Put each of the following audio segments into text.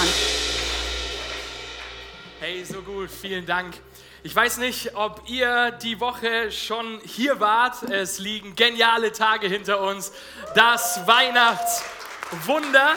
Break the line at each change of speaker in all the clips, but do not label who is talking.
Dank.
Hey, so gut, vielen Dank. Ich weiß nicht, ob ihr die Woche schon hier wart. Es liegen geniale Tage hinter uns. Das Weihnachtswunder.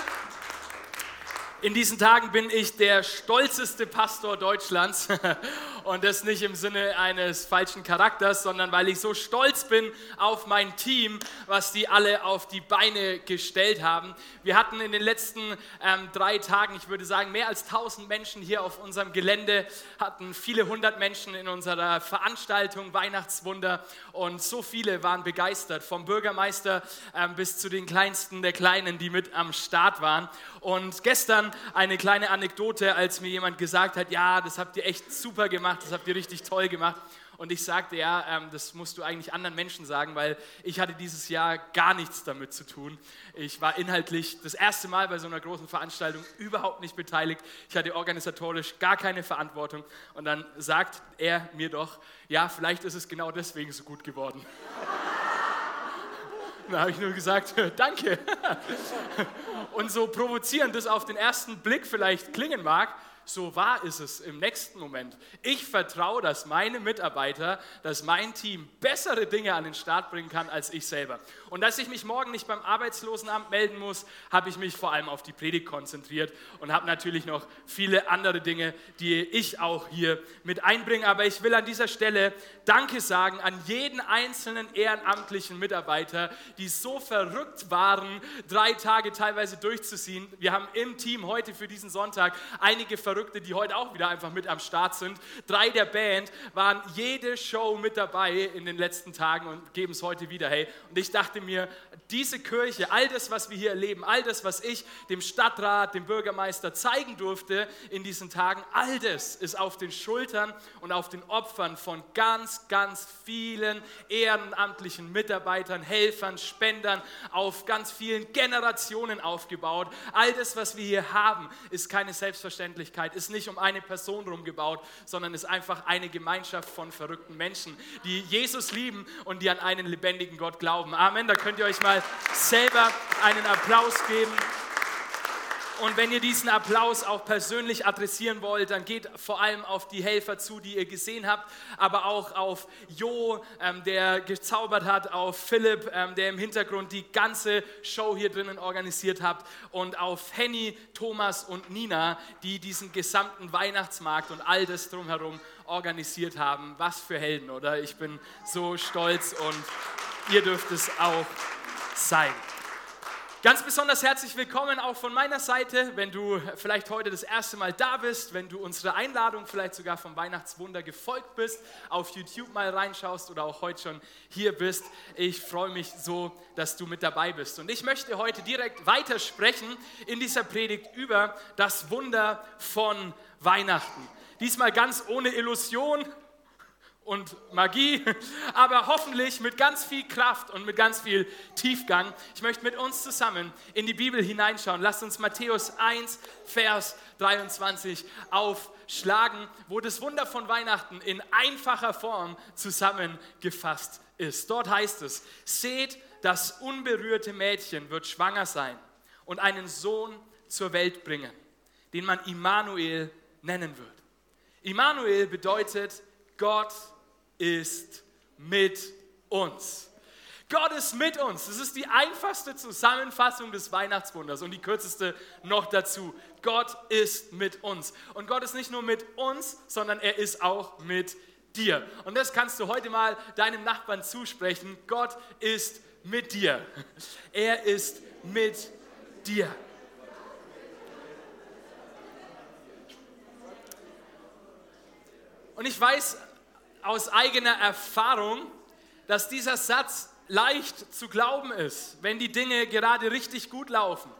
In diesen Tagen bin ich der stolzeste Pastor Deutschlands. Und das nicht im Sinne eines falschen Charakters, sondern weil ich so stolz bin auf mein Team, was die alle auf die Beine gestellt haben. Wir hatten in den letzten ähm, drei Tagen, ich würde sagen, mehr als 1000 Menschen hier auf unserem Gelände, hatten viele hundert Menschen in unserer Veranstaltung Weihnachtswunder und so viele waren begeistert, vom Bürgermeister ähm, bis zu den Kleinsten der Kleinen, die mit am Start waren. Und gestern eine kleine Anekdote, als mir jemand gesagt hat, ja, das habt ihr echt super gemacht, das habt ihr richtig toll gemacht. Und ich sagte, ja, ähm, das musst du eigentlich anderen Menschen sagen, weil ich hatte dieses Jahr gar nichts damit zu tun. Ich war inhaltlich das erste Mal bei so einer großen Veranstaltung überhaupt nicht beteiligt. Ich hatte organisatorisch gar keine Verantwortung. Und dann sagt er mir doch, ja, vielleicht ist es genau deswegen so gut geworden. Da habe ich nur gesagt, danke. Und so provozierend das auf den ersten Blick vielleicht klingen mag, so wahr ist es im nächsten Moment. Ich vertraue, dass meine Mitarbeiter, dass mein Team bessere Dinge an den Start bringen kann als ich selber. Und dass ich mich morgen nicht beim Arbeitslosenamt melden muss, habe ich mich vor allem auf die Predigt konzentriert und habe natürlich noch viele andere Dinge, die ich auch hier mit einbringe. Aber ich will an dieser Stelle Danke sagen an jeden einzelnen ehrenamtlichen Mitarbeiter, die so verrückt waren, drei Tage teilweise durchzuziehen. Wir haben im Team heute für diesen Sonntag einige Verrückte Verrückte, die heute auch wieder einfach mit am Start sind. Drei der Band waren jede Show mit dabei in den letzten Tagen und geben es heute wieder. Hey, und ich dachte mir, diese Kirche, all das, was wir hier erleben, all das, was ich dem Stadtrat, dem Bürgermeister zeigen durfte in diesen Tagen, all das ist auf den Schultern und auf den Opfern von ganz, ganz vielen ehrenamtlichen Mitarbeitern, Helfern, Spendern, auf ganz vielen Generationen aufgebaut. All das, was wir hier haben, ist keine Selbstverständlichkeit Menschlichkeit ist nicht um eine Person rumgebaut, sondern ist einfach eine Gemeinschaft von verrückten Menschen, die Jesus lieben und die an einen lebendigen Gott glauben. Amen. Da könnt ihr euch mal selber einen Applaus geben. Und wenn ihr diesen Applaus auch persönlich adressieren wollt, dann geht vor allem auf die Helfer zu, die ihr gesehen habt, aber auch auf Jo, ähm, der gezaubert hat, auf Philipp, ähm, der im Hintergrund die ganze Show hier drinnen organisiert hat und auf Henny, Thomas und Nina, die diesen gesamten Weihnachtsmarkt und all das drumherum organisiert haben. Was für Helden, oder? Ich bin so stolz und ihr dürft es auch sein. Ganz besonders herzlich willkommen auch von meiner Seite, wenn du vielleicht heute das erste Mal da bist, wenn du unsere Einladung vielleicht sogar vom Weihnachtswunder gefolgt bist, auf YouTube mal reinschaust oder auch heute schon hier bist. Ich freue mich so, dass du mit dabei bist. Und ich möchte heute direkt weitersprechen in dieser Predigt über das Wunder von Weihnachten. Diesmal ganz ohne Illusion, und Magie, aber hoffentlich mit ganz viel Kraft und mit ganz viel Tiefgang. Ich möchte mit uns zusammen in die Bibel hineinschauen. Lasst uns Matthäus 1, Vers 23 aufschlagen, wo das Wunder von Weihnachten in einfacher Form zusammengefasst ist. Dort heißt es, seht, das unberührte Mädchen wird schwanger sein und einen Sohn zur Welt bringen, den man Immanuel nennen wird. Immanuel bedeutet Gott ist mit uns. Gott ist mit uns. Das ist die einfachste Zusammenfassung des Weihnachtswunders und die kürzeste noch dazu. Gott ist mit uns. Und Gott ist nicht nur mit uns, sondern er ist auch mit dir. Und das kannst du heute mal deinem Nachbarn zusprechen. Gott ist mit dir. Er ist mit dir. Und ich weiß, aus eigener Erfahrung, dass dieser Satz leicht zu glauben ist, wenn die Dinge gerade richtig gut laufen.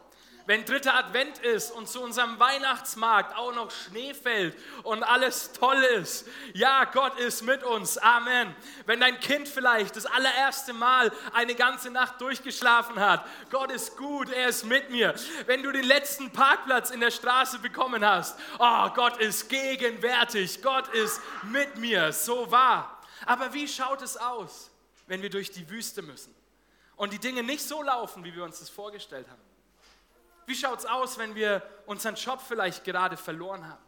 Wenn dritter Advent ist und zu unserem Weihnachtsmarkt auch noch Schnee fällt und alles toll ist. Ja, Gott ist mit uns. Amen. Wenn dein Kind vielleicht das allererste Mal eine ganze Nacht durchgeschlafen hat. Gott ist gut, er ist mit mir. Wenn du den letzten Parkplatz in der Straße bekommen hast. Oh, Gott ist gegenwärtig. Gott ist mit mir. So wahr. Aber wie schaut es aus, wenn wir durch die Wüste müssen und die Dinge nicht so laufen, wie wir uns das vorgestellt haben? Wie schaut es aus, wenn wir unseren Job vielleicht gerade verloren haben?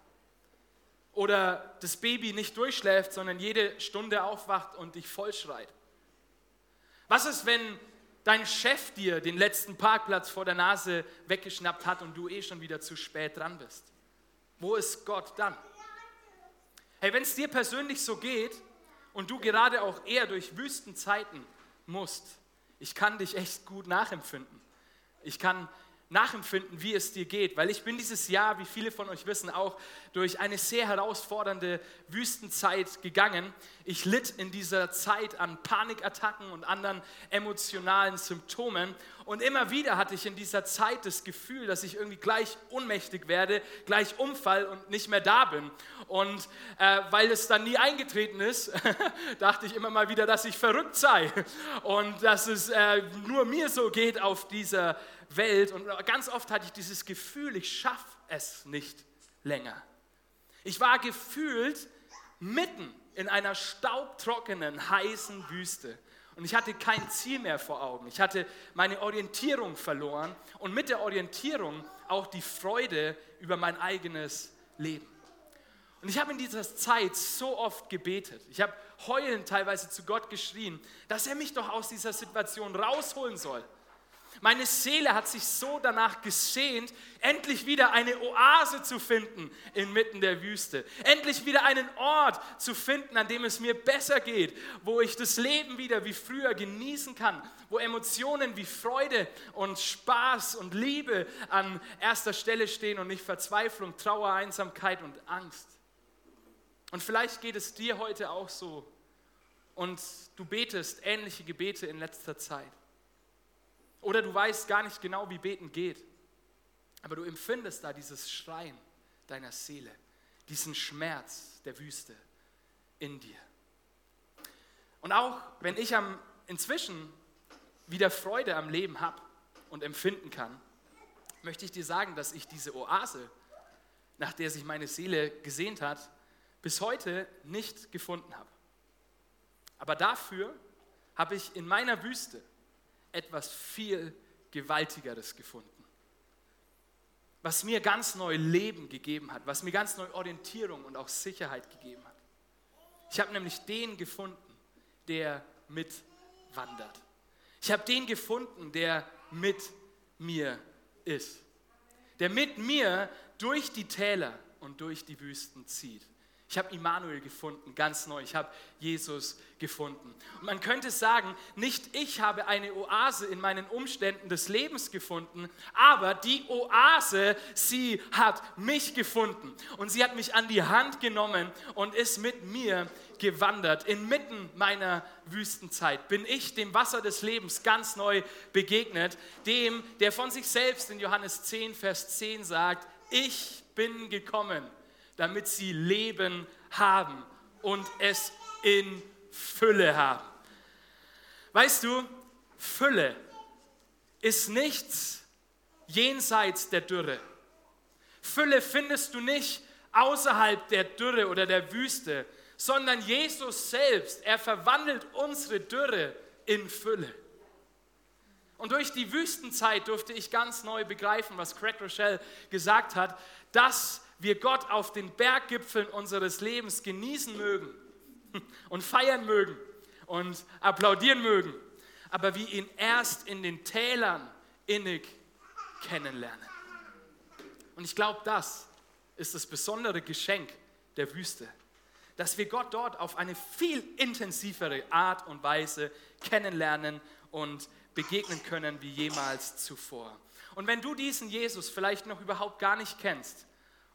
Oder das Baby nicht durchschläft, sondern jede Stunde aufwacht und dich vollschreit? Was ist, wenn dein Chef dir den letzten Parkplatz vor der Nase weggeschnappt hat und du eh schon wieder zu spät dran bist? Wo ist Gott dann? Hey, wenn es dir persönlich so geht und du gerade auch eher durch Wüstenzeiten musst, ich kann dich echt gut nachempfinden. Ich kann nachempfinden, wie es dir geht, weil ich bin dieses Jahr, wie viele von euch wissen, auch durch eine sehr herausfordernde Wüstenzeit gegangen. Ich litt in dieser Zeit an Panikattacken und anderen emotionalen Symptomen und immer wieder hatte ich in dieser Zeit das Gefühl, dass ich irgendwie gleich ohnmächtig werde, gleich umfall und nicht mehr da bin. Und äh, weil es dann nie eingetreten ist, dachte ich immer mal wieder, dass ich verrückt sei und dass es äh, nur mir so geht auf dieser Welt Welt und ganz oft hatte ich dieses Gefühl, ich schaffe es nicht länger. Ich war gefühlt mitten in einer staubtrockenen, heißen Wüste. Und ich hatte kein Ziel mehr vor Augen. Ich hatte meine Orientierung verloren und mit der Orientierung auch die Freude über mein eigenes Leben. Und ich habe in dieser Zeit so oft gebetet. Ich habe heulend teilweise zu Gott geschrien, dass er mich doch aus dieser Situation rausholen soll. Meine Seele hat sich so danach gesehnt, endlich wieder eine Oase zu finden inmitten der Wüste. Endlich wieder einen Ort zu finden, an dem es mir besser geht, wo ich das Leben wieder wie früher genießen kann, wo Emotionen wie Freude und Spaß und Liebe an erster Stelle stehen und nicht Verzweiflung, Trauer, Einsamkeit und Angst. Und vielleicht geht es dir heute auch so und du betest ähnliche Gebete in letzter Zeit. Oder du weißt gar nicht genau, wie beten geht. Aber du empfindest da dieses Schreien deiner Seele, diesen Schmerz der Wüste in dir. Und auch wenn ich am, inzwischen wieder Freude am Leben habe und empfinden kann, möchte ich dir sagen, dass ich diese Oase, nach der sich meine Seele gesehnt hat, bis heute nicht gefunden habe. Aber dafür habe ich in meiner Wüste etwas viel Gewaltigeres gefunden. Was mir ganz neu Leben gegeben hat, was mir ganz neu Orientierung und auch Sicherheit gegeben hat. Ich habe nämlich den gefunden, der mitwandert. Ich habe den gefunden, der mit mir ist. Der mit mir durch die Täler und durch die Wüsten zieht. Ich habe Immanuel gefunden, ganz neu. Ich habe Jesus gefunden. Und man könnte sagen, nicht ich habe eine Oase in meinen Umständen des Lebens gefunden, aber die Oase, sie hat mich gefunden. Und sie hat mich an die Hand genommen und ist mit mir gewandert. Inmitten meiner Wüstenzeit bin ich dem Wasser des Lebens ganz neu begegnet, dem, der von sich selbst in Johannes 10, Vers 10 sagt, ich bin gekommen damit sie Leben haben und es in Fülle haben. Weißt du, Fülle ist nichts jenseits der Dürre. Fülle findest du nicht außerhalb der Dürre oder der Wüste, sondern Jesus selbst, er verwandelt unsere Dürre in Fülle. Und durch die Wüstenzeit durfte ich ganz neu begreifen, was Craig Rochelle gesagt hat, dass wir Gott auf den Berggipfeln unseres Lebens genießen mögen und feiern mögen und applaudieren mögen, aber wir ihn erst in den Tälern innig kennenlernen. Und ich glaube, das ist das besondere Geschenk der Wüste, dass wir Gott dort auf eine viel intensivere Art und Weise kennenlernen und begegnen können wie jemals zuvor. Und wenn du diesen Jesus vielleicht noch überhaupt gar nicht kennst,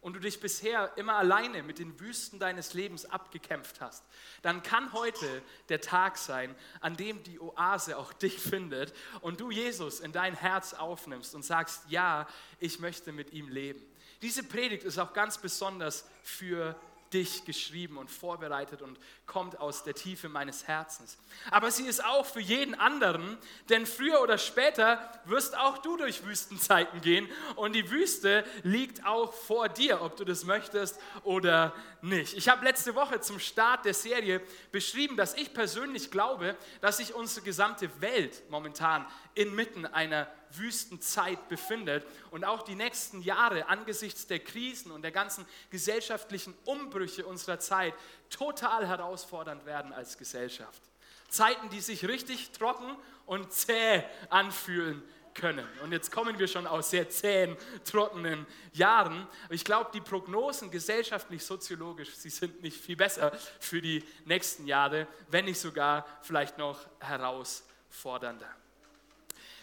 und du dich bisher immer alleine mit den Wüsten deines Lebens abgekämpft hast, dann kann heute der Tag sein, an dem die Oase auch dich findet und du Jesus in dein Herz aufnimmst und sagst, ja, ich möchte mit ihm leben. Diese Predigt ist auch ganz besonders für dich geschrieben und vorbereitet und kommt aus der Tiefe meines Herzens. Aber sie ist auch für jeden anderen, denn früher oder später wirst auch du durch Wüstenzeiten gehen und die Wüste liegt auch vor dir, ob du das möchtest oder nicht. Ich habe letzte Woche zum Start der Serie beschrieben, dass ich persönlich glaube, dass sich unsere gesamte Welt momentan inmitten einer Wüstenzeit befindet und auch die nächsten Jahre angesichts der Krisen und der ganzen gesellschaftlichen Umbrüche unserer Zeit total herausfordernd werden als Gesellschaft. Zeiten, die sich richtig trocken und zäh anfühlen können. Und jetzt kommen wir schon aus sehr zähen, trockenen Jahren. Ich glaube, die Prognosen gesellschaftlich, soziologisch, sie sind nicht viel besser für die nächsten Jahre, wenn nicht sogar vielleicht noch herausfordernder.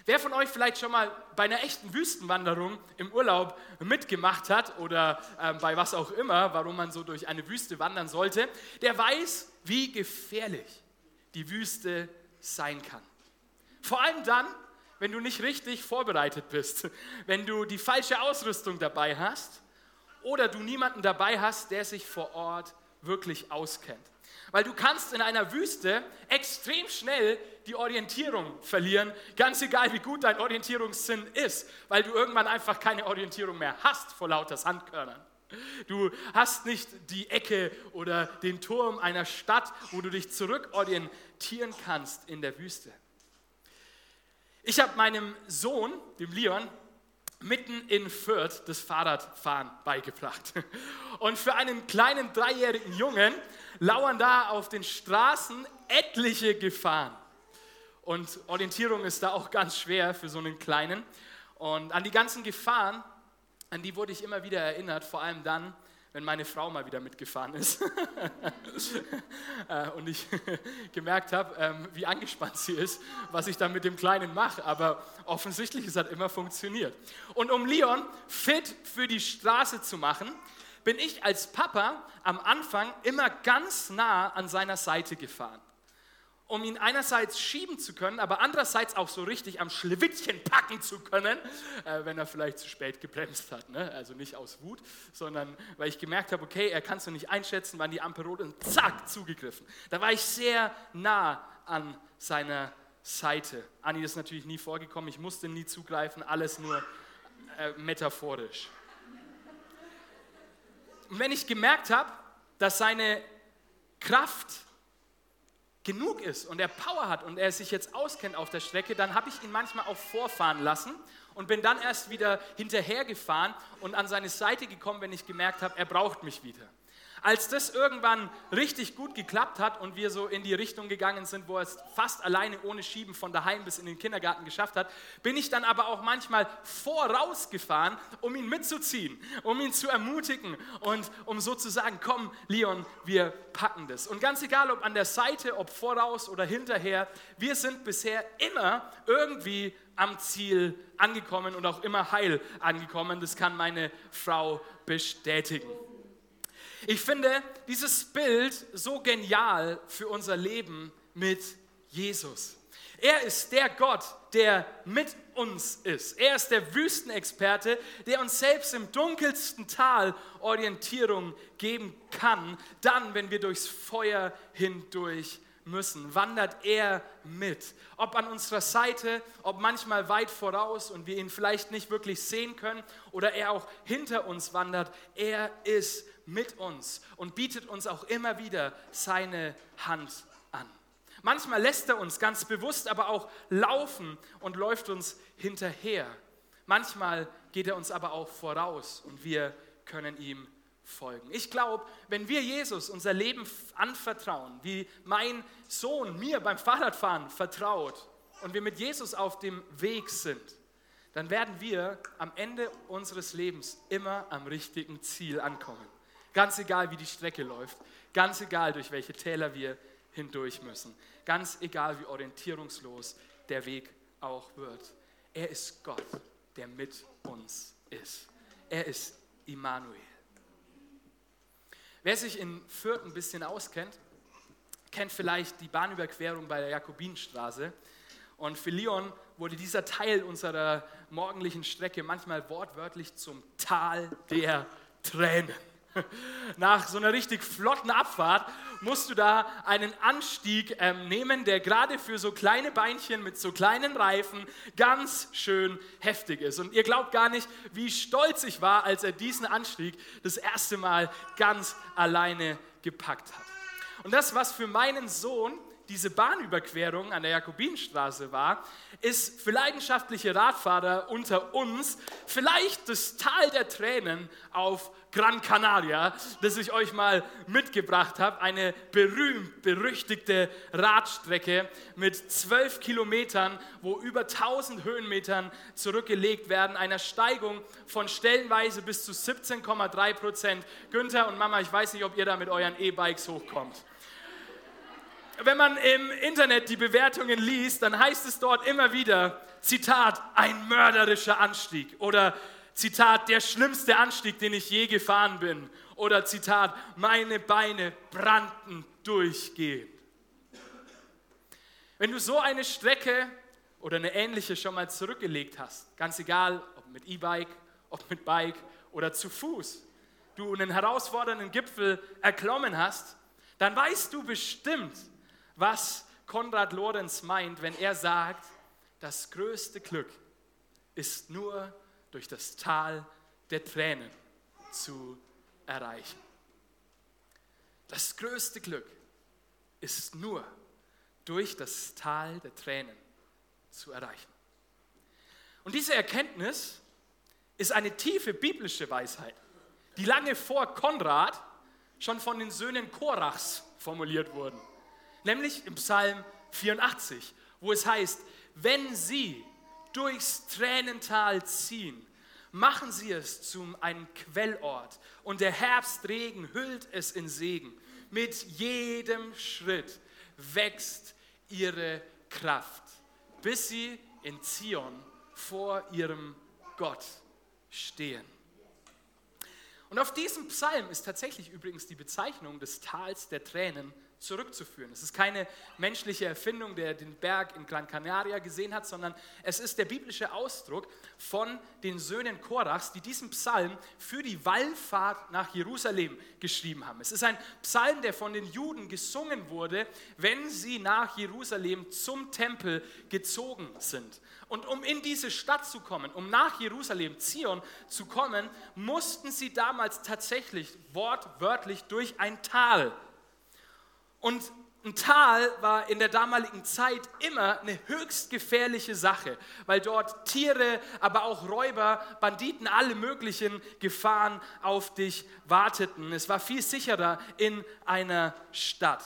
Wer von euch vielleicht schon mal bei einer echten Wüstenwanderung im Urlaub mitgemacht hat oder äh, bei was auch immer, warum man so durch eine Wüste wandern sollte, der weiß, wie gefährlich die Wüste sein kann. Vor allem dann, wenn du nicht richtig vorbereitet bist, wenn du die falsche Ausrüstung dabei hast oder du niemanden dabei hast, der sich vor Ort wirklich auskennt. Weil du kannst in einer Wüste extrem schnell die Orientierung verlieren, ganz egal wie gut dein Orientierungssinn ist, weil du irgendwann einfach keine Orientierung mehr hast vor lauter Sandkörnern. Du hast nicht die Ecke oder den Turm einer Stadt, wo du dich zurückorientieren kannst in der Wüste. Ich habe meinem Sohn, dem Leon, mitten in Fürth das Fahrradfahren beigebracht. Und für einen kleinen dreijährigen Jungen lauern da auf den Straßen etliche Gefahren. Und Orientierung ist da auch ganz schwer für so einen Kleinen. Und an die ganzen Gefahren, an die wurde ich immer wieder erinnert, vor allem dann, wenn meine Frau mal wieder mitgefahren ist äh, und ich gemerkt habe, ähm, wie angespannt sie ist, was ich dann mit dem Kleinen mache. Aber offensichtlich, es hat immer funktioniert. Und um Leon fit für die Straße zu machen, bin ich als Papa am Anfang immer ganz nah an seiner Seite gefahren um ihn einerseits schieben zu können, aber andererseits auch so richtig am Schlewittchen packen zu können, äh, wenn er vielleicht zu spät gebremst hat. Ne? Also nicht aus Wut, sondern weil ich gemerkt habe, okay, er kann es noch nicht einschätzen, wann die Ampel rot und zack, zugegriffen. Da war ich sehr nah an seiner Seite. Anni ist natürlich nie vorgekommen, ich musste nie zugreifen, alles nur äh, metaphorisch. Und wenn ich gemerkt habe, dass seine Kraft genug ist und er Power hat und er sich jetzt auskennt auf der Strecke, dann habe ich ihn manchmal auch vorfahren lassen und bin dann erst wieder hinterhergefahren und an seine Seite gekommen, wenn ich gemerkt habe, er braucht mich wieder. Als das irgendwann richtig gut geklappt hat und wir so in die Richtung gegangen sind, wo er es fast alleine ohne Schieben von daheim bis in den Kindergarten geschafft hat, bin ich dann aber auch manchmal vorausgefahren, um ihn mitzuziehen, um ihn zu ermutigen und um so zu sagen, komm Leon, wir packen das. Und ganz egal, ob an der Seite, ob voraus oder hinterher, wir sind bisher immer irgendwie am Ziel angekommen und auch immer heil angekommen. Das kann meine Frau bestätigen. Ich finde dieses Bild so genial für unser Leben mit Jesus. Er ist der Gott, der mit uns ist. Er ist der Wüstenexperte, der uns selbst im dunkelsten Tal Orientierung geben kann. Dann, wenn wir durchs Feuer hindurch müssen, wandert er mit. Ob an unserer Seite, ob manchmal weit voraus und wir ihn vielleicht nicht wirklich sehen können oder er auch hinter uns wandert, er ist mit uns und bietet uns auch immer wieder seine Hand an. Manchmal lässt er uns ganz bewusst aber auch laufen und läuft uns hinterher. Manchmal geht er uns aber auch voraus und wir können ihm folgen. Ich glaube, wenn wir Jesus unser Leben anvertrauen, wie mein Sohn mir beim Fahrradfahren vertraut und wir mit Jesus auf dem Weg sind, dann werden wir am Ende unseres Lebens immer am richtigen Ziel ankommen. Ganz egal, wie die Strecke läuft, ganz egal, durch welche Täler wir hindurch müssen, ganz egal, wie orientierungslos der Weg auch wird. Er ist Gott, der mit uns ist. Er ist Immanuel. Wer sich in Fürth ein bisschen auskennt, kennt vielleicht die Bahnüberquerung bei der Jakobinstraße. Und für Leon wurde dieser Teil unserer morgendlichen Strecke manchmal wortwörtlich zum Tal der Tränen. Nach so einer richtig flotten Abfahrt musst du da einen Anstieg ähm, nehmen, der gerade für so kleine Beinchen mit so kleinen Reifen ganz schön heftig ist. Und ihr glaubt gar nicht, wie stolz ich war, als er diesen Anstieg das erste Mal ganz alleine gepackt hat. Und das, was für meinen Sohn diese Bahnüberquerung an der Jakobinstraße war, ist für leidenschaftliche Radfahrer unter uns vielleicht das Tal der Tränen auf Gran Canaria, das ich euch mal mitgebracht habe. Eine berühmt berüchtigte Radstrecke mit zwölf Kilometern, wo über 1000 Höhenmetern zurückgelegt werden, einer Steigung von stellenweise bis zu 17,3 Prozent. Günther und Mama, ich weiß nicht, ob ihr da mit euren E-Bikes hochkommt wenn man im Internet die Bewertungen liest, dann heißt es dort immer wieder, Zitat, ein mörderischer Anstieg oder Zitat, der schlimmste Anstieg, den ich je gefahren bin oder Zitat, meine Beine brannten durchgehend. Wenn du so eine Strecke oder eine ähnliche schon mal zurückgelegt hast, ganz egal, ob mit E-Bike, ob mit Bike oder zu Fuß, du einen herausfordernden Gipfel erklommen hast, dann weißt du bestimmt, was Konrad Lorenz meint, wenn er sagt, das größte Glück ist nur durch das Tal der Tränen zu erreichen. Das größte Glück ist nur durch das Tal der Tränen zu erreichen. Und diese Erkenntnis ist eine tiefe biblische Weisheit, die lange vor Konrad schon von den Söhnen Korachs formuliert wurden nämlich im Psalm 84, wo es heißt, wenn sie durchs Tränental ziehen, machen sie es zu einem Quellort und der Herbstregen hüllt es in Segen. Mit jedem Schritt wächst ihre Kraft, bis sie in Zion vor ihrem Gott stehen. Und auf diesem Psalm ist tatsächlich übrigens die Bezeichnung des Tals der Tränen zurückzuführen. Es ist keine menschliche Erfindung, der den Berg in Gran Canaria gesehen hat, sondern es ist der biblische Ausdruck von den Söhnen Korachs, die diesen Psalm für die Wallfahrt nach Jerusalem geschrieben haben. Es ist ein Psalm, der von den Juden gesungen wurde, wenn sie nach Jerusalem zum Tempel gezogen sind. Und um in diese Stadt zu kommen, um nach Jerusalem, Zion zu kommen, mussten sie damals tatsächlich wortwörtlich durch ein Tal und ein Tal war in der damaligen Zeit immer eine höchst gefährliche Sache, weil dort Tiere, aber auch Räuber, Banditen, alle möglichen Gefahren auf dich warteten. Es war viel sicherer in einer Stadt.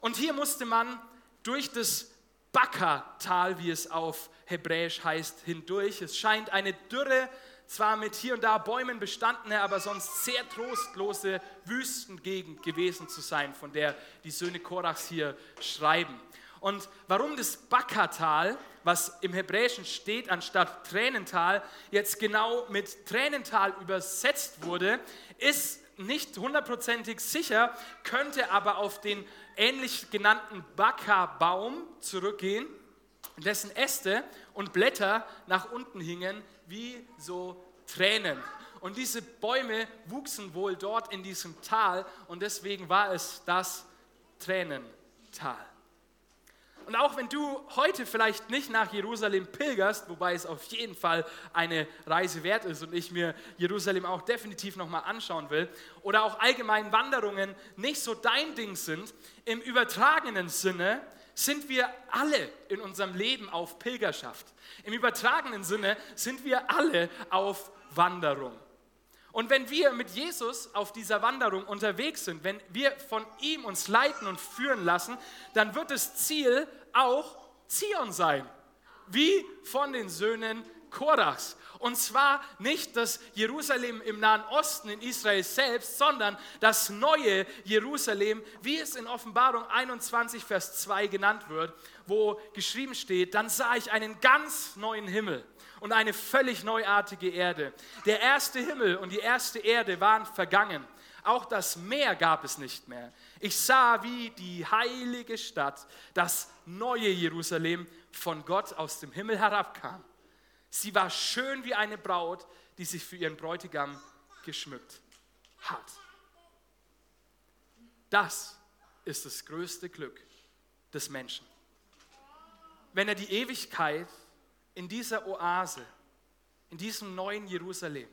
Und hier musste man durch das Bakka-Tal, wie es auf Hebräisch heißt, hindurch. Es scheint eine dürre, zwar mit hier und da Bäumen bestandene, aber sonst sehr trostlose Wüstengegend gewesen zu sein, von der die Söhne Korachs hier schreiben. Und warum das Bakatal, was im Hebräischen steht, anstatt Tränental, jetzt genau mit Tränental übersetzt wurde, ist nicht hundertprozentig sicher, könnte aber auf den ähnlich genannten Baka-Baum zurückgehen, dessen Äste und Blätter nach unten hingen, wie so Tränen. Und diese Bäume wuchsen wohl dort in diesem Tal und deswegen war es das Tränental. Und auch wenn du heute vielleicht nicht nach Jerusalem pilgerst, wobei es auf jeden Fall eine Reise wert ist und ich mir Jerusalem auch definitiv nochmal anschauen will, oder auch allgemein Wanderungen nicht so dein Ding sind, im übertragenen Sinne sind wir alle in unserem Leben auf Pilgerschaft. Im übertragenen Sinne sind wir alle auf Wanderung. Und wenn wir mit Jesus auf dieser Wanderung unterwegs sind, wenn wir von ihm uns leiten und führen lassen, dann wird das Ziel auch Zion sein, wie von den Söhnen Korachs. Und zwar nicht das Jerusalem im Nahen Osten in Israel selbst, sondern das neue Jerusalem, wie es in Offenbarung 21, Vers 2 genannt wird, wo geschrieben steht, dann sah ich einen ganz neuen Himmel und eine völlig neuartige Erde. Der erste Himmel und die erste Erde waren vergangen. Auch das Meer gab es nicht mehr. Ich sah, wie die heilige Stadt, das neue Jerusalem, von Gott aus dem Himmel herabkam. Sie war schön wie eine Braut, die sich für ihren Bräutigam geschmückt hat. Das ist das größte Glück des Menschen. Wenn er die Ewigkeit in dieser Oase, in diesem neuen Jerusalem,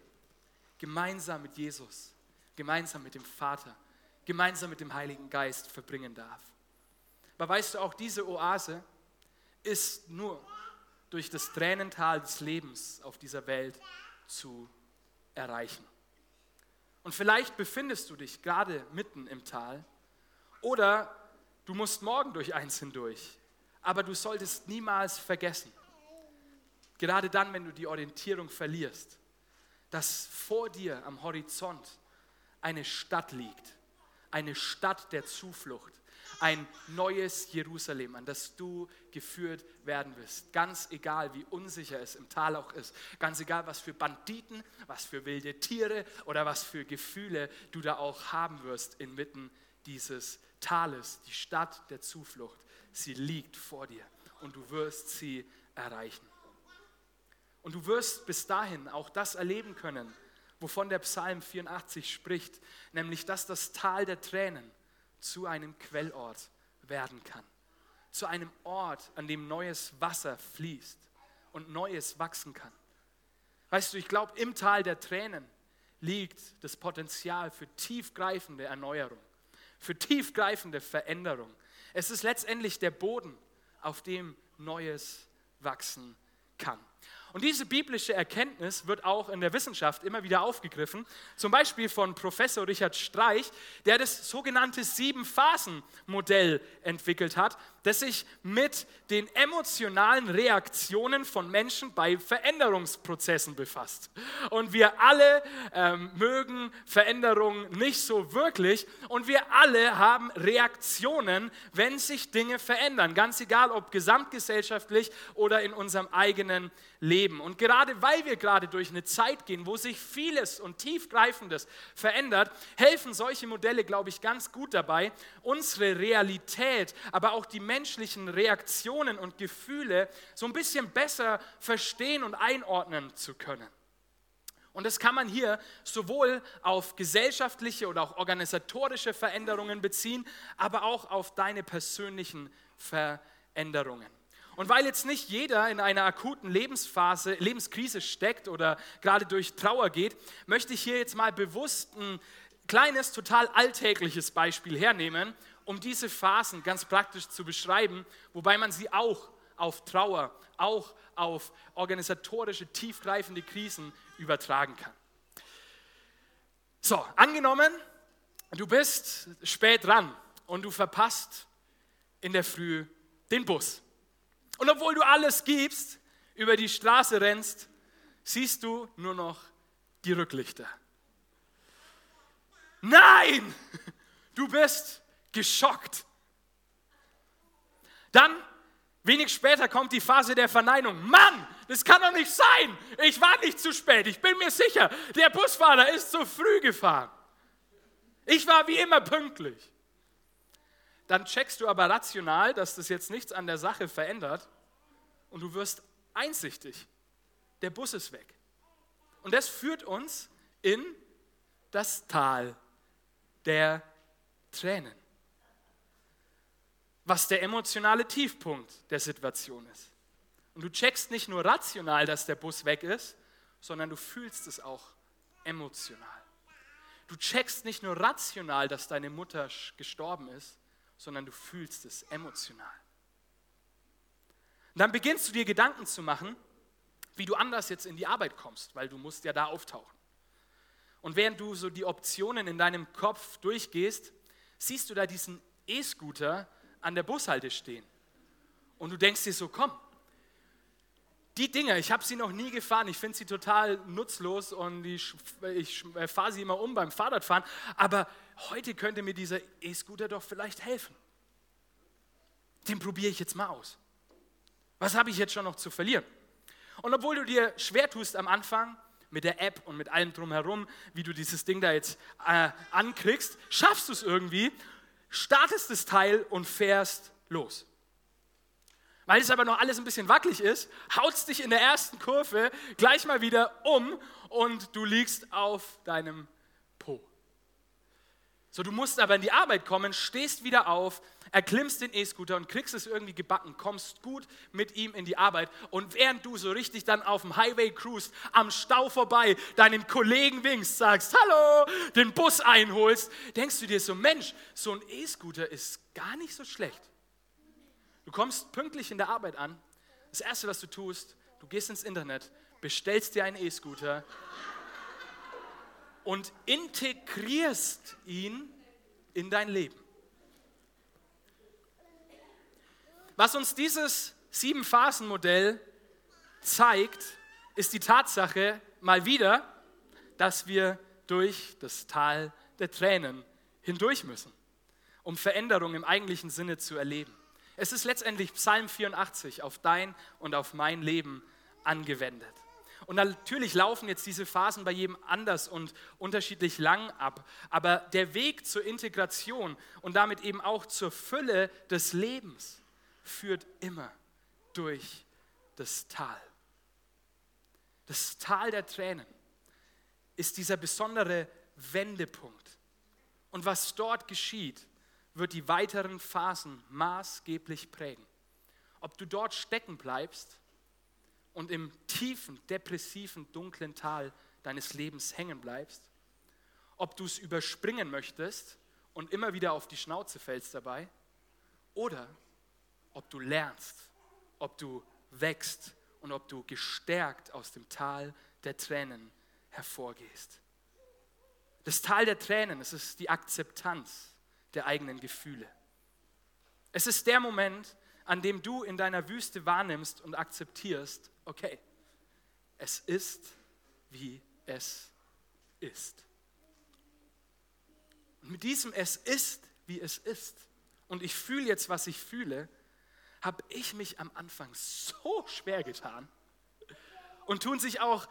gemeinsam mit Jesus, gemeinsam mit dem Vater, gemeinsam mit dem Heiligen Geist verbringen darf. Aber weißt du, auch diese Oase ist nur durch das Tränental des Lebens auf dieser Welt zu erreichen. Und vielleicht befindest du dich gerade mitten im Tal oder du musst morgen durch eins hindurch. Aber du solltest niemals vergessen, gerade dann, wenn du die Orientierung verlierst, dass vor dir am Horizont eine Stadt liegt, eine Stadt der Zuflucht, ein neues Jerusalem, an das du geführt werden wirst. Ganz egal, wie unsicher es im Tal auch ist. Ganz egal, was für Banditen, was für wilde Tiere oder was für Gefühle du da auch haben wirst inmitten dieses Tales. Die Stadt der Zuflucht, sie liegt vor dir und du wirst sie erreichen. Und du wirst bis dahin auch das erleben können, wovon der Psalm 84 spricht, nämlich dass das Tal der Tränen zu einem Quellort werden kann. Zu einem Ort, an dem neues Wasser fließt und Neues wachsen kann. Weißt du, ich glaube, im Tal der Tränen liegt das Potenzial für tiefgreifende Erneuerung, für tiefgreifende Veränderung. Es ist letztendlich der Boden, auf dem Neues wachsen kann. Und diese biblische Erkenntnis wird auch in der Wissenschaft immer wieder aufgegriffen. Zum Beispiel von Professor Richard Streich, der das sogenannte Sieben-Phasen-Modell entwickelt hat, das sich mit den emotionalen Reaktionen von Menschen bei Veränderungsprozessen befasst. Und wir alle ähm, mögen Veränderungen nicht so wirklich und wir alle haben Reaktionen, wenn sich Dinge verändern, ganz egal ob gesamtgesellschaftlich oder in unserem eigenen Leben. Und gerade weil wir gerade durch eine Zeit gehen, wo sich vieles und tiefgreifendes verändert, helfen solche Modelle, glaube ich, ganz gut dabei, unsere Realität, aber auch die menschlichen Reaktionen und Gefühle so ein bisschen besser verstehen und einordnen zu können. Und das kann man hier sowohl auf gesellschaftliche oder auch organisatorische Veränderungen beziehen, aber auch auf deine persönlichen Veränderungen. Und weil jetzt nicht jeder in einer akuten Lebensphase, Lebenskrise steckt oder gerade durch Trauer geht, möchte ich hier jetzt mal bewusst ein kleines, total alltägliches Beispiel hernehmen um diese Phasen ganz praktisch zu beschreiben, wobei man sie auch auf Trauer, auch auf organisatorische, tiefgreifende Krisen übertragen kann. So, angenommen, du bist spät dran und du verpasst in der Früh den Bus. Und obwohl du alles gibst, über die Straße rennst, siehst du nur noch die Rücklichter. Nein, du bist geschockt. Dann, wenig später, kommt die Phase der Verneinung. Mann, das kann doch nicht sein. Ich war nicht zu spät. Ich bin mir sicher, der Busfahrer ist zu früh gefahren. Ich war wie immer pünktlich. Dann checkst du aber rational, dass das jetzt nichts an der Sache verändert und du wirst einsichtig. Der Bus ist weg. Und das führt uns in das Tal der Tränen was der emotionale Tiefpunkt der Situation ist. Und du checkst nicht nur rational, dass der Bus weg ist, sondern du fühlst es auch emotional. Du checkst nicht nur rational, dass deine Mutter gestorben ist, sondern du fühlst es emotional. Und dann beginnst du dir Gedanken zu machen, wie du anders jetzt in die Arbeit kommst, weil du musst ja da auftauchen. Und während du so die Optionen in deinem Kopf durchgehst, siehst du da diesen E-Scooter, an der Bushalte stehen. Und du denkst dir so, komm, die Dinger, ich habe sie noch nie gefahren, ich finde sie total nutzlos und ich, ich fahre sie immer um beim Fahrradfahren, aber heute könnte mir dieser E-Scooter doch vielleicht helfen. Den probiere ich jetzt mal aus. Was habe ich jetzt schon noch zu verlieren? Und obwohl du dir schwer tust am Anfang mit der App und mit allem drumherum, wie du dieses Ding da jetzt äh, ankriegst, schaffst du es irgendwie startest das Teil und fährst los. Weil es aber noch alles ein bisschen wackelig ist, haut dich in der ersten Kurve gleich mal wieder um und du liegst auf deinem. So, du musst aber in die Arbeit kommen, stehst wieder auf, erklimmst den E-Scooter und kriegst es irgendwie gebacken, kommst gut mit ihm in die Arbeit und während du so richtig dann auf dem Highway cruist, am Stau vorbei, deinen Kollegen winkst, sagst Hallo, den Bus einholst, denkst du dir so, Mensch, so ein E-Scooter ist gar nicht so schlecht. Du kommst pünktlich in der Arbeit an. Das Erste, was du tust, du gehst ins Internet, bestellst dir einen E-Scooter und integrierst ihn in dein Leben. Was uns dieses Sieben-Phasen-Modell zeigt, ist die Tatsache mal wieder, dass wir durch das Tal der Tränen hindurch müssen, um Veränderung im eigentlichen Sinne zu erleben. Es ist letztendlich Psalm 84 auf dein und auf mein Leben angewendet. Und natürlich laufen jetzt diese Phasen bei jedem anders und unterschiedlich lang ab. Aber der Weg zur Integration und damit eben auch zur Fülle des Lebens führt immer durch das Tal. Das Tal der Tränen ist dieser besondere Wendepunkt. Und was dort geschieht, wird die weiteren Phasen maßgeblich prägen. Ob du dort stecken bleibst und im tiefen, depressiven, dunklen Tal deines Lebens hängen bleibst, ob du es überspringen möchtest und immer wieder auf die Schnauze fällst dabei, oder ob du lernst, ob du wächst und ob du gestärkt aus dem Tal der Tränen hervorgehst. Das Tal der Tränen, es ist die Akzeptanz der eigenen Gefühle. Es ist der Moment, an dem du in deiner Wüste wahrnimmst und akzeptierst, okay, es ist, wie es ist. Und mit diesem Es ist, wie es ist, und ich fühle jetzt, was ich fühle, habe ich mich am Anfang so schwer getan. Und tun sich auch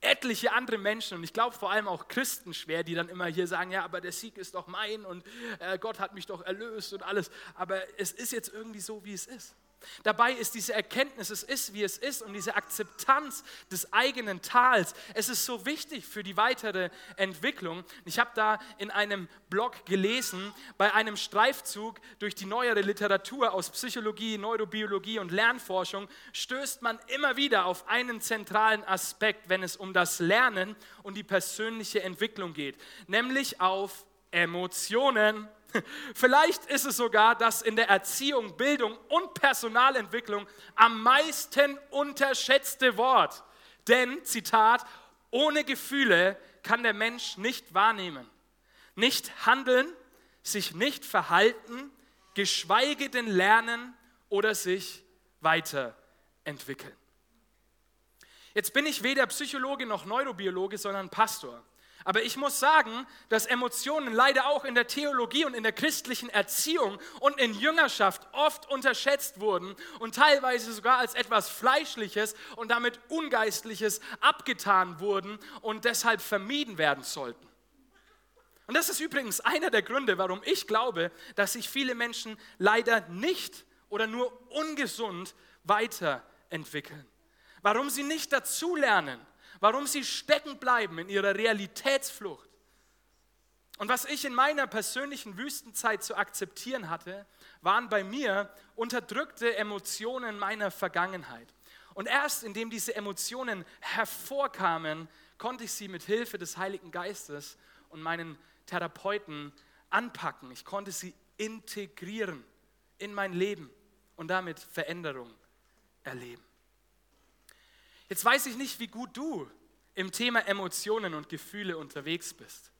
etliche andere Menschen und ich glaube vor allem auch Christen schwer, die dann immer hier sagen, ja, aber der Sieg ist doch mein und äh, Gott hat mich doch erlöst und alles. Aber es ist jetzt irgendwie so, wie es ist. Dabei ist diese Erkenntnis, es ist, wie es ist und diese Akzeptanz des eigenen Tals, es ist so wichtig für die weitere Entwicklung. Ich habe da in einem Blog gelesen, bei einem Streifzug durch die neuere Literatur aus Psychologie, Neurobiologie und Lernforschung stößt man immer wieder auf einen zentralen Aspekt, wenn es um das Lernen und die persönliche Entwicklung geht, nämlich auf Emotionen. Vielleicht ist es sogar das in der Erziehung, Bildung und Personalentwicklung am meisten unterschätzte Wort. Denn, Zitat, ohne Gefühle kann der Mensch nicht wahrnehmen, nicht handeln, sich nicht verhalten, geschweige denn lernen oder sich weiterentwickeln. Jetzt bin ich weder Psychologe noch Neurobiologe, sondern Pastor. Aber ich muss sagen, dass Emotionen leider auch in der Theologie und in der christlichen Erziehung und in Jüngerschaft oft unterschätzt wurden und teilweise sogar als etwas Fleischliches und damit Ungeistliches abgetan wurden und deshalb vermieden werden sollten. Und das ist übrigens einer der Gründe, warum ich glaube, dass sich viele Menschen leider nicht oder nur ungesund weiterentwickeln. Warum sie nicht dazulernen warum sie stecken bleiben in ihrer Realitätsflucht. Und was ich in meiner persönlichen Wüstenzeit zu akzeptieren hatte, waren bei mir unterdrückte Emotionen meiner Vergangenheit. Und erst indem diese Emotionen hervorkamen, konnte ich sie mit Hilfe des Heiligen Geistes und meinen Therapeuten anpacken. Ich konnte sie integrieren in mein Leben und damit Veränderung erleben. Jetzt weiß ich nicht, wie gut du im Thema Emotionen und Gefühle unterwegs bist.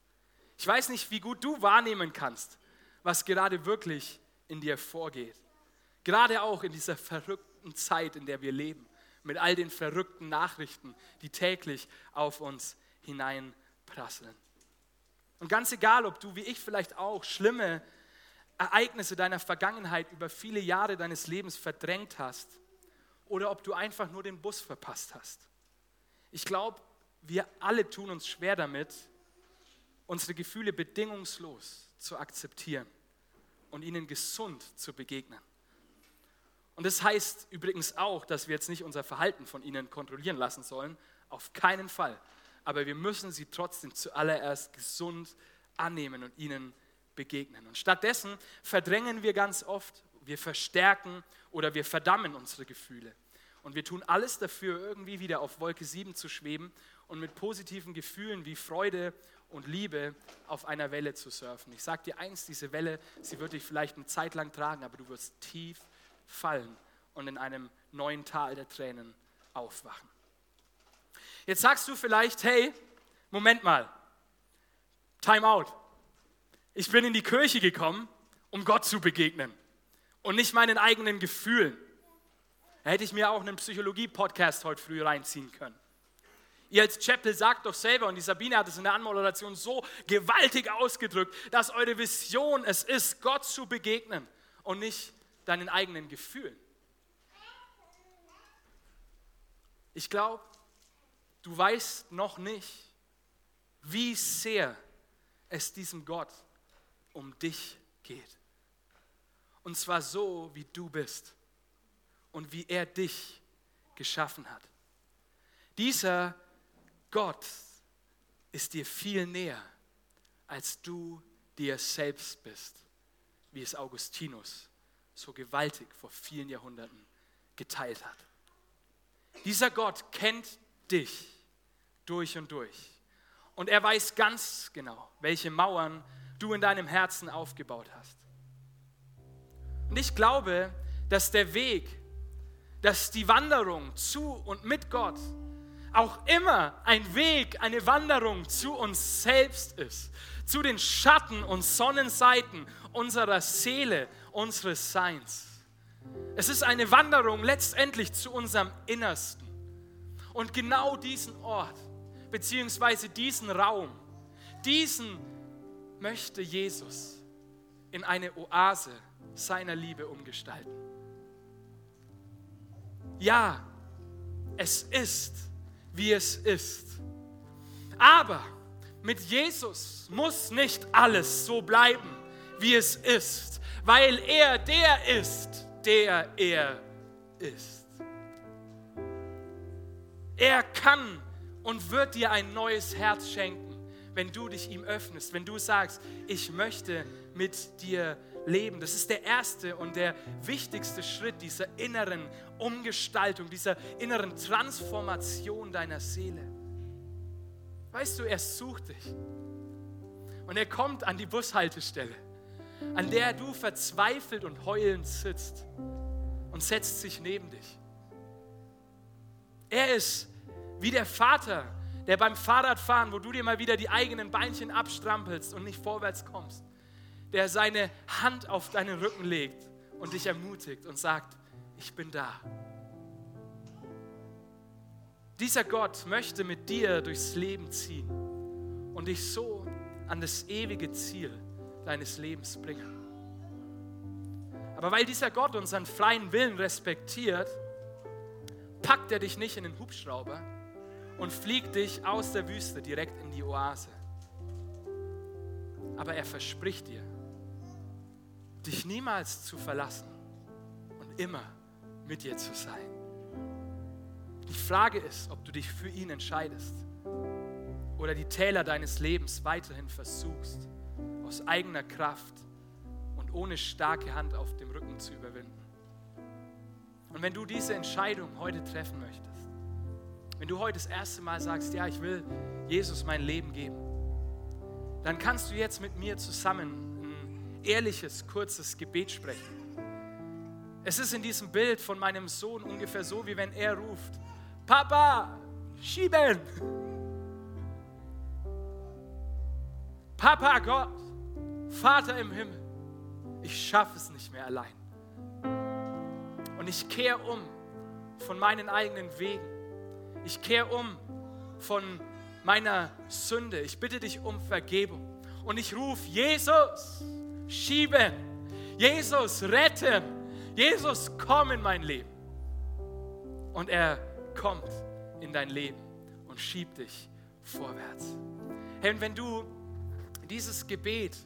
Ich weiß nicht, wie gut du wahrnehmen kannst, was gerade wirklich in dir vorgeht. Gerade auch in dieser verrückten Zeit, in der wir leben, mit all den verrückten Nachrichten, die täglich auf uns hineinprasseln. Und ganz egal, ob du wie ich vielleicht auch schlimme Ereignisse deiner Vergangenheit über viele Jahre deines Lebens verdrängt hast oder ob du einfach nur den Bus verpasst hast. Ich glaube, wir alle tun uns schwer damit, unsere Gefühle bedingungslos zu akzeptieren und ihnen gesund zu begegnen. Und das heißt übrigens auch, dass wir jetzt nicht unser Verhalten von ihnen kontrollieren lassen sollen, auf keinen Fall. Aber wir müssen sie trotzdem zuallererst gesund annehmen und ihnen begegnen. Und stattdessen verdrängen wir ganz oft, wir verstärken oder wir verdammen unsere Gefühle. Und wir tun alles dafür, irgendwie wieder auf Wolke 7 zu schweben und mit positiven Gefühlen wie Freude und Liebe auf einer Welle zu surfen. Ich sage dir eins, diese Welle, sie wird dich vielleicht eine Zeit lang tragen, aber du wirst tief fallen und in einem neuen Tal der Tränen aufwachen. Jetzt sagst du vielleicht, hey, Moment mal, Time out. Ich bin in die Kirche gekommen, um Gott zu begegnen und nicht meinen eigenen Gefühlen. Hätte ich mir auch einen Psychologie-Podcast heute früh reinziehen können. Ihr als Chapel sagt doch selber, und die Sabine hat es in der Anmoderation so gewaltig ausgedrückt, dass eure Vision es ist, Gott zu begegnen und nicht deinen eigenen Gefühlen. Ich glaube, du weißt noch nicht, wie sehr es diesem Gott um dich geht. Und zwar so, wie du bist und wie er dich geschaffen hat. Dieser Gott ist dir viel näher, als du dir selbst bist, wie es Augustinus so gewaltig vor vielen Jahrhunderten geteilt hat. Dieser Gott kennt dich durch und durch. Und er weiß ganz genau, welche Mauern du in deinem Herzen aufgebaut hast. Und ich glaube, dass der Weg, dass die Wanderung zu und mit Gott auch immer ein Weg, eine Wanderung zu uns selbst ist, zu den Schatten und Sonnenseiten unserer Seele, unseres Seins. Es ist eine Wanderung letztendlich zu unserem Innersten. Und genau diesen Ort, beziehungsweise diesen Raum, diesen möchte Jesus in eine Oase seiner Liebe umgestalten. Ja, es ist, wie es ist. Aber mit Jesus muss nicht alles so bleiben, wie es ist, weil er der ist, der er ist. Er kann und wird dir ein neues Herz schenken, wenn du dich ihm öffnest, wenn du sagst, ich möchte mit dir leben. Das ist der erste und der wichtigste Schritt dieser inneren Umgestaltung, dieser inneren Transformation deiner Seele. Weißt du, er sucht dich. Und er kommt an die Bushaltestelle, an der du verzweifelt und heulend sitzt und setzt sich neben dich. Er ist wie der Vater, der beim Fahrradfahren, wo du dir mal wieder die eigenen Beinchen abstrampelst und nicht vorwärts kommst, der seine Hand auf deinen Rücken legt und dich ermutigt und sagt, ich bin da. Dieser Gott möchte mit dir durchs Leben ziehen und dich so an das ewige Ziel deines Lebens bringen. Aber weil dieser Gott unseren freien Willen respektiert, packt er dich nicht in den Hubschrauber, und fliegt dich aus der Wüste direkt in die Oase. Aber er verspricht dir, dich niemals zu verlassen und immer mit dir zu sein. Die Frage ist, ob du dich für ihn entscheidest oder die Täler deines Lebens weiterhin versuchst, aus eigener Kraft und ohne starke Hand auf dem Rücken zu überwinden. Und wenn du diese Entscheidung heute treffen möchtest, wenn du heute das erste Mal sagst, ja, ich will Jesus mein Leben geben, dann kannst du jetzt mit mir zusammen ehrliches, kurzes Gebet sprechen. Es ist in diesem Bild von meinem Sohn ungefähr so, wie wenn er ruft, Papa, schieben! Papa Gott, Vater im Himmel, ich schaffe es nicht mehr allein. Und ich kehre um von meinen eigenen Wegen ich kehre um von meiner Sünde. Ich bitte dich um Vergebung. Und ich rufe, Jesus, schieben. Jesus, retten. Jesus, komm in mein Leben. Und er kommt in dein Leben und schiebt dich vorwärts. Hey, und wenn du dieses Gebet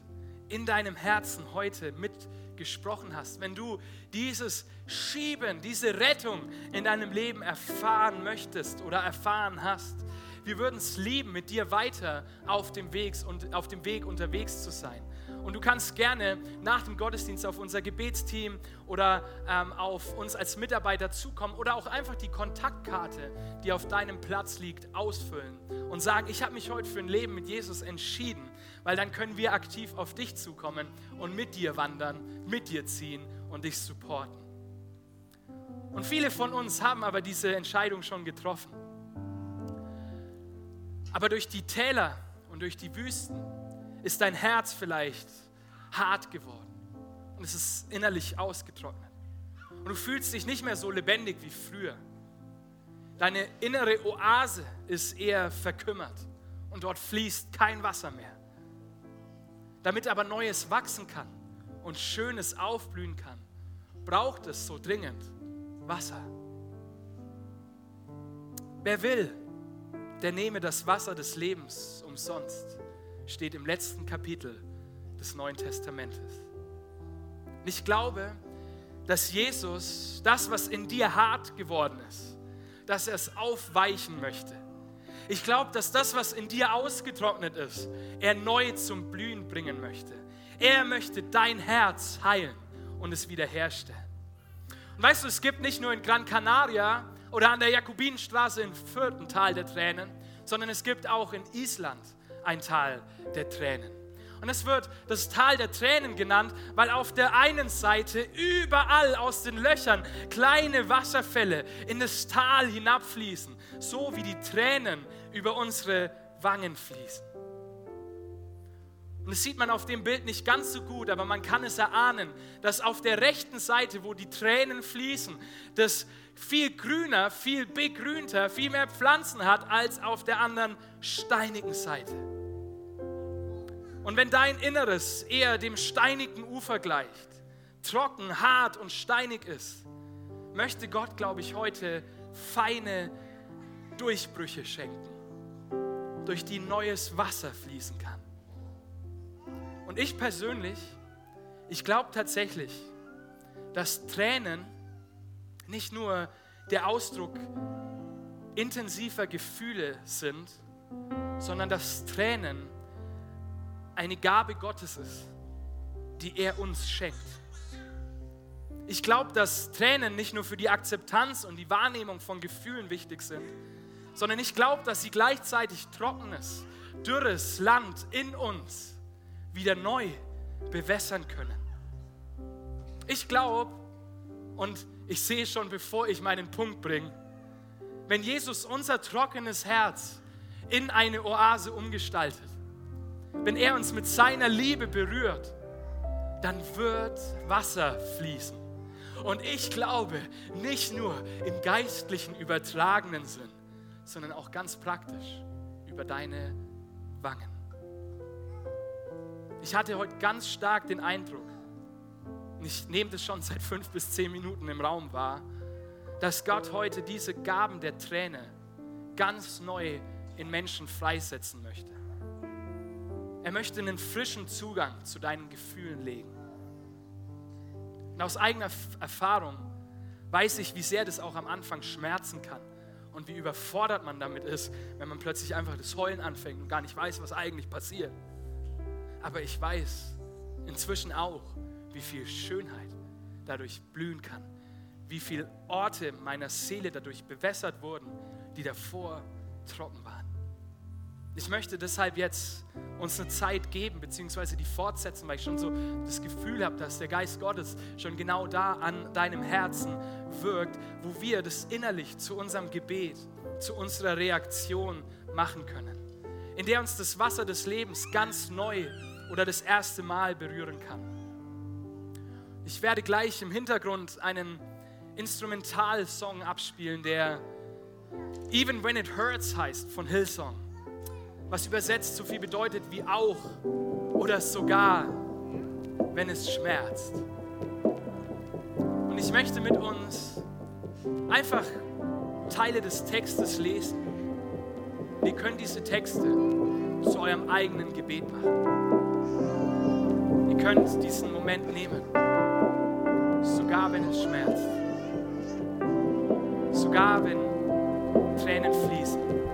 in deinem Herzen heute mitgesprochen hast, wenn du dieses Schieben, diese Rettung in deinem Leben erfahren möchtest oder erfahren hast, wir würden es lieben, mit dir weiter auf dem, Weg auf dem Weg unterwegs zu sein. Und du kannst gerne nach dem Gottesdienst auf unser Gebetsteam oder ähm, auf uns als Mitarbeiter zukommen oder auch einfach die Kontaktkarte, die auf deinem Platz liegt, ausfüllen und sagen, ich habe mich heute für ein Leben mit Jesus entschieden, weil dann können wir aktiv auf dich zukommen und mit dir wandern, mit dir ziehen und dich supporten. Und viele von uns haben aber diese Entscheidung schon getroffen. Aber durch die Täler und durch die Wüsten ist dein Herz vielleicht hart geworden und es ist innerlich ausgetrocknet. Und du fühlst dich nicht mehr so lebendig wie früher. Deine innere Oase ist eher verkümmert und dort fließt kein Wasser mehr. Damit aber Neues wachsen kann und Schönes aufblühen kann, braucht es so dringend Wasser. Wer will, der nehme das Wasser des Lebens umsonst, steht im letzten Kapitel des Neuen Testamentes. Und ich glaube, dass Jesus das, was in dir hart geworden ist, dass er es aufweichen möchte. Ich glaube, dass das, was in dir ausgetrocknet ist, er neu zum Blühen bringen möchte. Er möchte dein Herz heilen und es wiederherstellen. Und weißt du, es gibt nicht nur in Gran Canaria oder an der Jakobinenstraße in Fürth Tal der Tränen, sondern es gibt auch in Island ein Tal der Tränen. Und es wird das Tal der Tränen genannt, weil auf der einen Seite überall aus den Löchern kleine Wasserfälle in das Tal hinabfließen, so wie die Tränen über unsere Wangen fließen. Und das sieht man auf dem Bild nicht ganz so gut, aber man kann es erahnen, dass auf der rechten Seite, wo die Tränen fließen, das viel grüner, viel begrünter, viel mehr Pflanzen hat als auf der anderen steinigen Seite. Und wenn dein Inneres eher dem steinigen Ufer gleicht, trocken, hart und steinig ist, möchte Gott, glaube ich, heute feine Durchbrüche schenken, durch die neues Wasser fließen kann. Und ich persönlich, ich glaube tatsächlich, dass Tränen nicht nur der Ausdruck intensiver Gefühle sind, sondern dass Tränen eine Gabe Gottes ist, die er uns schenkt. Ich glaube, dass Tränen nicht nur für die Akzeptanz und die Wahrnehmung von Gefühlen wichtig sind, sondern ich glaube, dass sie gleichzeitig trockenes, dürres Land in uns wieder neu bewässern können. Ich glaube, und ich sehe schon, bevor ich meinen Punkt bringe, wenn Jesus unser trockenes Herz in eine Oase umgestaltet, wenn er uns mit seiner Liebe berührt, dann wird Wasser fließen. Und ich glaube, nicht nur im geistlichen, übertragenen Sinn, sondern auch ganz praktisch über deine Wangen. Ich hatte heute ganz stark den Eindruck, ich nehme das schon seit fünf bis zehn Minuten im Raum wahr, dass Gott heute diese Gaben der Träne ganz neu in Menschen freisetzen möchte. Er möchte einen frischen Zugang zu deinen Gefühlen legen. Und aus eigener Erfahrung weiß ich, wie sehr das auch am Anfang schmerzen kann und wie überfordert man damit ist, wenn man plötzlich einfach das Heulen anfängt und gar nicht weiß, was eigentlich passiert. Aber ich weiß inzwischen auch, wie viel Schönheit dadurch blühen kann, wie viele Orte meiner Seele dadurch bewässert wurden, die davor trocken waren. Ich möchte deshalb jetzt uns eine Zeit geben, beziehungsweise die fortsetzen, weil ich schon so das Gefühl habe, dass der Geist Gottes schon genau da an deinem Herzen wirkt, wo wir das innerlich zu unserem Gebet, zu unserer Reaktion machen können, in der uns das Wasser des Lebens ganz neu oder das erste Mal berühren kann. Ich werde gleich im Hintergrund einen Instrumentalsong abspielen, der Even When It Hurts heißt von Hillsong was übersetzt so viel bedeutet wie auch oder sogar, wenn es schmerzt. Und ich möchte mit uns einfach Teile des Textes lesen. Ihr könnt diese Texte zu eurem eigenen Gebet machen. Ihr könnt diesen Moment nehmen, sogar wenn es schmerzt, sogar wenn Tränen fließen.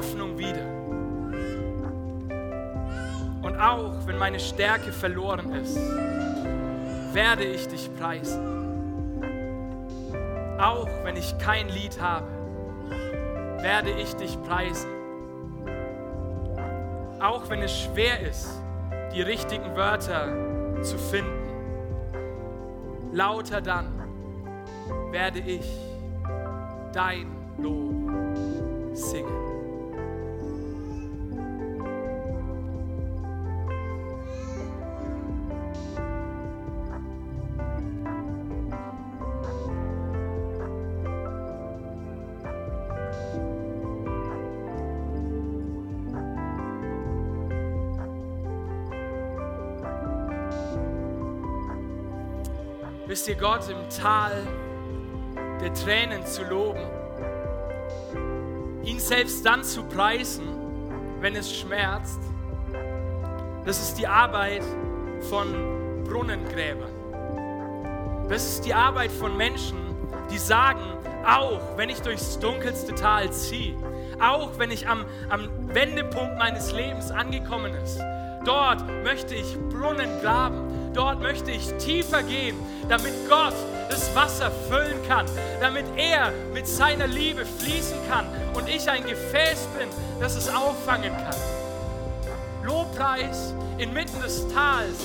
Hoffnung wieder. Und auch wenn meine Stärke verloren ist, werde ich dich preisen. Auch wenn ich kein Lied habe, werde ich dich preisen. Auch wenn es schwer ist, die richtigen Wörter zu finden. Lauter dann werde ich dein Lob singen. Wisst ihr, Gott im Tal der Tränen zu loben, ihn selbst dann zu preisen, wenn es schmerzt, das ist die Arbeit von Brunnengräbern. Das ist die Arbeit von Menschen, die sagen, auch wenn ich durchs dunkelste Tal ziehe, auch wenn ich am, am Wendepunkt meines Lebens angekommen ist, dort möchte ich Brunnen graben, Dort möchte ich tiefer gehen, damit Gott das Wasser füllen kann, damit er mit seiner Liebe fließen kann und ich ein Gefäß bin, das es auffangen kann. Lobpreis inmitten des Tals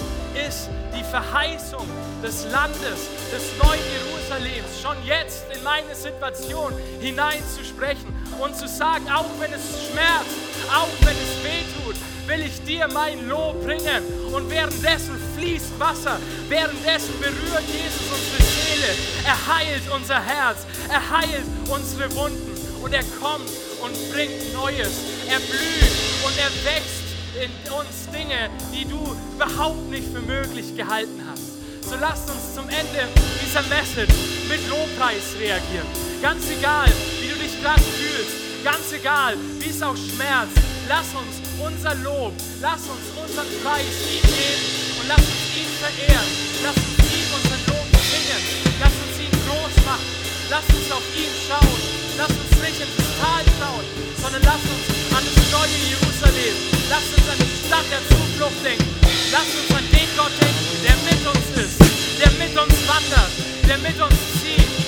ist die Verheißung des Landes, des neuen Jerusalems, schon jetzt in meine Situation hineinzusprechen und zu sagen, auch wenn es schmerzt, auch wenn es wehtut, will ich dir mein Lob bringen. Und währenddessen fließt Wasser, währenddessen berührt Jesus unsere Seele. Er heilt unser Herz, er heilt unsere Wunden und er kommt und bringt Neues. Er blüht und er wächst in uns Dinge, die du überhaupt nicht für möglich gehalten hast. So lasst uns zum Ende dieser Message mit Lobpreis reagieren. Ganz egal, wie du dich gerade fühlst, ganz egal, wie es auch schmerzt, lass uns unser Lob, lass uns unseren Preis ihm geben und lass uns ihn verehren. Lass uns ihm unseren Lob singen. Lass uns ihn groß machen. Lass uns auf ihn schauen. Lass uns nicht ins Tal schauen, sondern lass uns an das neue Jerusalem. Lass uns an die Stadt der Zuflucht denken. Lass uns an den Gott denken, der mit uns ist, der mit uns wandert, der mit uns zieht